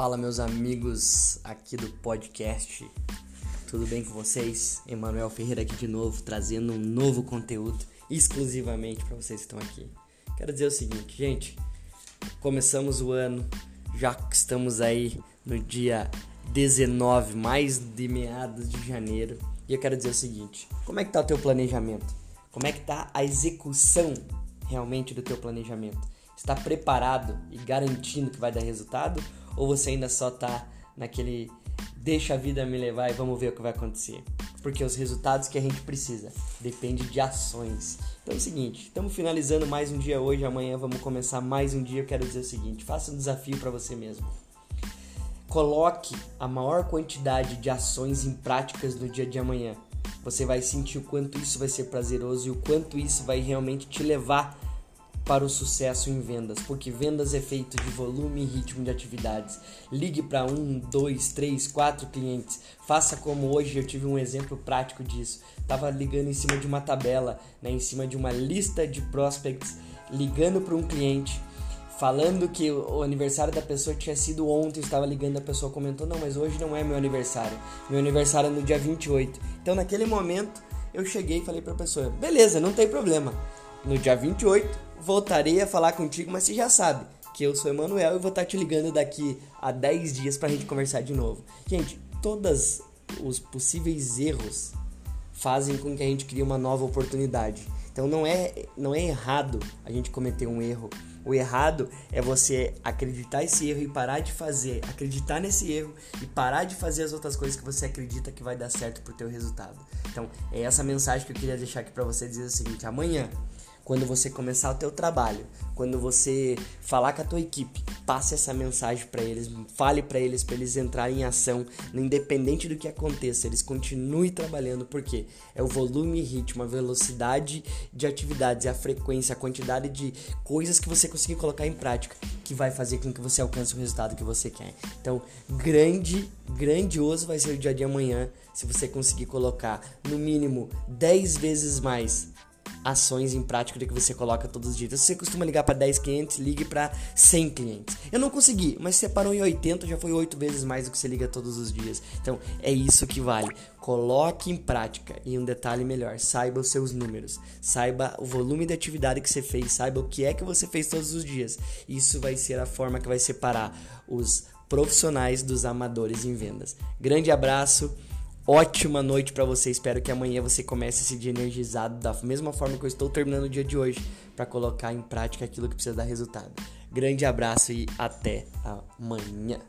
Fala, meus amigos aqui do podcast. Tudo bem com vocês? Emanuel Ferreira aqui de novo, trazendo um novo conteúdo exclusivamente para vocês que estão aqui. Quero dizer o seguinte, gente, começamos o ano, já estamos aí no dia 19, mais de meados de janeiro, e eu quero dizer o seguinte: como é que tá o teu planejamento? Como é que tá a execução realmente do teu planejamento? Está preparado e garantindo que vai dar resultado? Ou você ainda só tá naquele deixa a vida me levar e vamos ver o que vai acontecer? Porque os resultados que a gente precisa depende de ações. Então é o seguinte, estamos finalizando mais um dia hoje, amanhã vamos começar mais um dia. Eu quero dizer o seguinte, faça um desafio para você mesmo. Coloque a maior quantidade de ações em práticas no dia de amanhã. Você vai sentir o quanto isso vai ser prazeroso e o quanto isso vai realmente te levar para o sucesso em vendas, porque vendas é feito de volume e ritmo de atividades. Ligue para um, dois, três, quatro clientes. Faça como hoje eu tive um exemplo prático disso. Tava ligando em cima de uma tabela, né, em cima de uma lista de prospects, ligando para um cliente falando que o aniversário da pessoa tinha sido ontem, estava ligando, a pessoa comentou: "Não, mas hoje não é meu aniversário. Meu aniversário é no dia 28". Então, naquele momento, eu cheguei e falei para a pessoa: "Beleza, não tem problema. No dia 28 voltarei a falar contigo, mas você já sabe que eu sou Emanuel e vou estar te ligando daqui a 10 dias pra gente conversar de novo. Gente, todos os possíveis erros fazem com que a gente crie uma nova oportunidade. Então não é, não é errado a gente cometer um erro. O errado é você acreditar esse erro e parar de fazer, acreditar nesse erro e parar de fazer as outras coisas que você acredita que vai dar certo pro teu resultado. Então, é essa mensagem que eu queria deixar aqui para você dizer o seguinte: amanhã quando você começar o teu trabalho, quando você falar com a tua equipe, passe essa mensagem para eles, fale para eles para eles entrarem em ação, independente do que aconteça, eles continuem trabalhando porque é o volume e ritmo, a velocidade de atividades, a frequência, a quantidade de coisas que você conseguir colocar em prática que vai fazer com que você alcance o resultado que você quer. Então, grande, grandioso vai ser o dia de amanhã se você conseguir colocar no mínimo 10 vezes mais ações em prática que você coloca todos os dias. Se você costuma ligar para 10 clientes, ligue para 100 clientes. Eu não consegui, mas você parou em 80, já foi 8 vezes mais do que você liga todos os dias. Então, é isso que vale. Coloque em prática e um detalhe melhor, saiba os seus números, saiba o volume de atividade que você fez, saiba o que é que você fez todos os dias. Isso vai ser a forma que vai separar os profissionais dos amadores em vendas. Grande abraço ótima noite para você. Espero que amanhã você comece esse dia energizado da mesma forma que eu estou terminando o dia de hoje para colocar em prática aquilo que precisa dar resultado. Grande abraço e até amanhã.